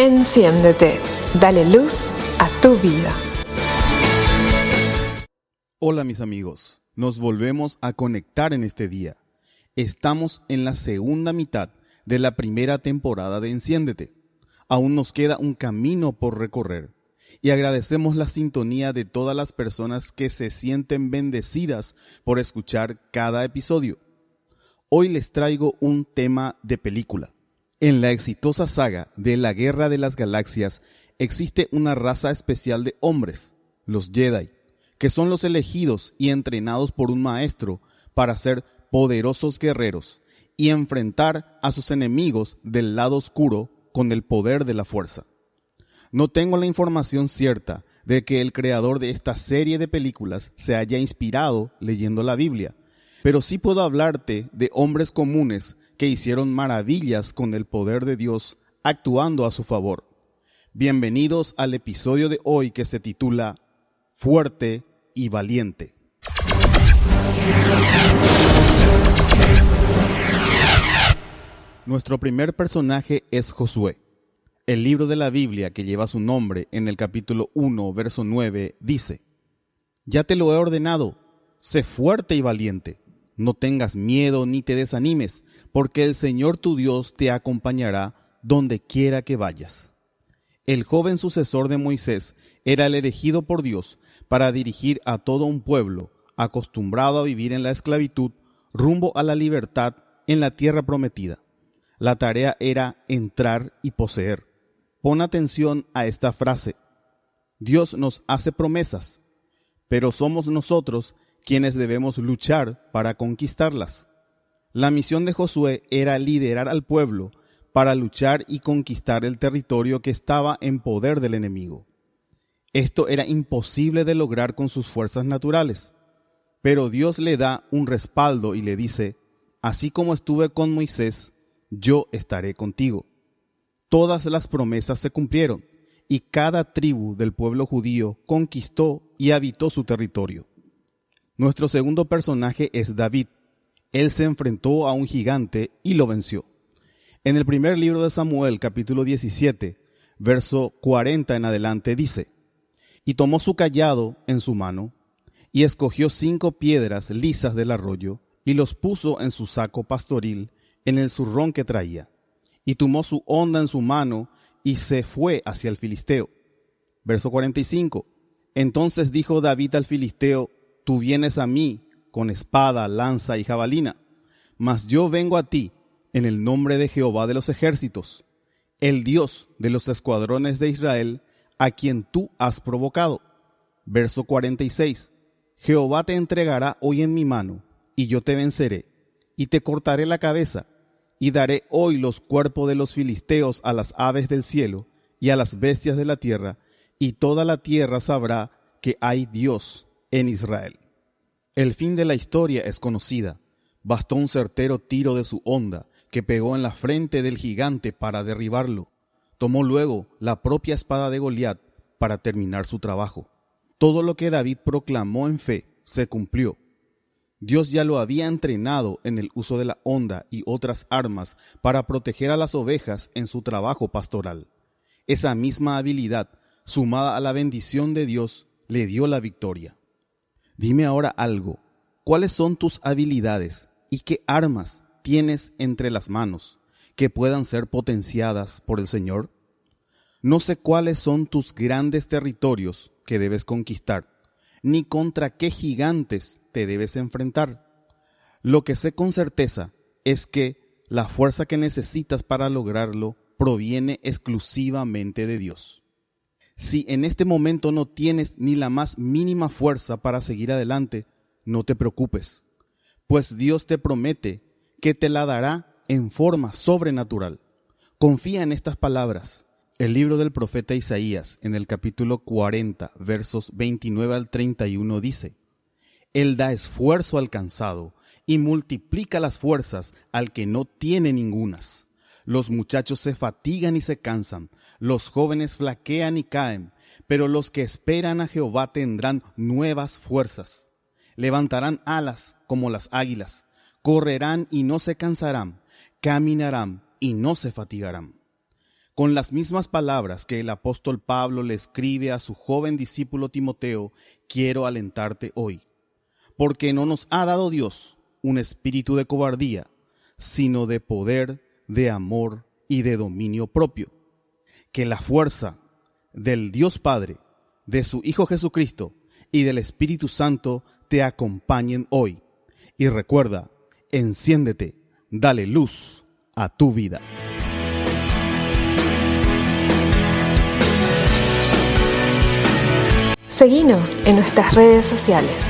Enciéndete, dale luz a tu vida. Hola mis amigos, nos volvemos a conectar en este día. Estamos en la segunda mitad de la primera temporada de Enciéndete. Aún nos queda un camino por recorrer y agradecemos la sintonía de todas las personas que se sienten bendecidas por escuchar cada episodio. Hoy les traigo un tema de película. En la exitosa saga de la Guerra de las Galaxias existe una raza especial de hombres, los Jedi, que son los elegidos y entrenados por un maestro para ser poderosos guerreros y enfrentar a sus enemigos del lado oscuro con el poder de la fuerza. No tengo la información cierta de que el creador de esta serie de películas se haya inspirado leyendo la Biblia, pero sí puedo hablarte de hombres comunes que hicieron maravillas con el poder de Dios actuando a su favor. Bienvenidos al episodio de hoy que se titula Fuerte y Valiente. Nuestro primer personaje es Josué. El libro de la Biblia que lleva su nombre en el capítulo 1, verso 9, dice, Ya te lo he ordenado, sé fuerte y valiente, no tengas miedo ni te desanimes, porque el Señor tu Dios te acompañará donde quiera que vayas. El joven sucesor de Moisés era el elegido por Dios para dirigir a todo un pueblo acostumbrado a vivir en la esclavitud rumbo a la libertad en la tierra prometida. La tarea era entrar y poseer. Pon atención a esta frase. Dios nos hace promesas, pero somos nosotros quienes debemos luchar para conquistarlas. La misión de Josué era liderar al pueblo para luchar y conquistar el territorio que estaba en poder del enemigo. Esto era imposible de lograr con sus fuerzas naturales, pero Dios le da un respaldo y le dice, así como estuve con Moisés, yo estaré contigo. Todas las promesas se cumplieron y cada tribu del pueblo judío conquistó y habitó su territorio. Nuestro segundo personaje es David, él se enfrentó a un gigante y lo venció. En el primer libro de Samuel, capítulo 17, verso 40 en adelante, dice, Y tomó su callado en su mano, y escogió cinco piedras lisas del arroyo, y los puso en su saco pastoril, en el zurrón que traía, y tomó su honda en su mano, y se fue hacia el filisteo. Verso 45. Entonces dijo David al filisteo, Tú vienes a mí con espada, lanza y jabalina, mas yo vengo a ti en el nombre de Jehová de los ejércitos, el Dios de los escuadrones de Israel, a quien tú has provocado. Verso 46. Jehová te entregará hoy en mi mano, y yo te venceré, y te cortaré la cabeza, y daré hoy los cuerpos de los filisteos a las aves del cielo y a las bestias de la tierra, y toda la tierra sabrá que hay Dios en Israel. El fin de la historia es conocida. Bastó un certero tiro de su honda que pegó en la frente del gigante para derribarlo. Tomó luego la propia espada de Goliat para terminar su trabajo. Todo lo que David proclamó en fe se cumplió. Dios ya lo había entrenado en el uso de la honda y otras armas para proteger a las ovejas en su trabajo pastoral. Esa misma habilidad, sumada a la bendición de Dios, le dio la victoria. Dime ahora algo. ¿Cuáles son tus habilidades y qué armas tienes entre las manos que puedan ser potenciadas por el Señor? No sé cuáles son tus grandes territorios que debes conquistar, ni contra qué gigantes te debes enfrentar. Lo que sé con certeza es que la fuerza que necesitas para lograrlo proviene exclusivamente de Dios. Si en este momento no tienes ni la más mínima fuerza para seguir adelante, no te preocupes, pues Dios te promete que te la dará en forma sobrenatural. Confía en estas palabras. El libro del profeta Isaías, en el capítulo 40, versos 29 al 31, dice, Él da esfuerzo al cansado y multiplica las fuerzas al que no tiene ningunas. Los muchachos se fatigan y se cansan, los jóvenes flaquean y caen, pero los que esperan a Jehová tendrán nuevas fuerzas. Levantarán alas como las águilas, correrán y no se cansarán, caminarán y no se fatigarán. Con las mismas palabras que el apóstol Pablo le escribe a su joven discípulo Timoteo, quiero alentarte hoy, porque no nos ha dado Dios un espíritu de cobardía, sino de poder, de amor y de dominio propio. Que la fuerza del Dios Padre, de su Hijo Jesucristo y del Espíritu Santo te acompañen hoy. Y recuerda, enciéndete, dale luz a tu vida. Seguinos en nuestras redes sociales.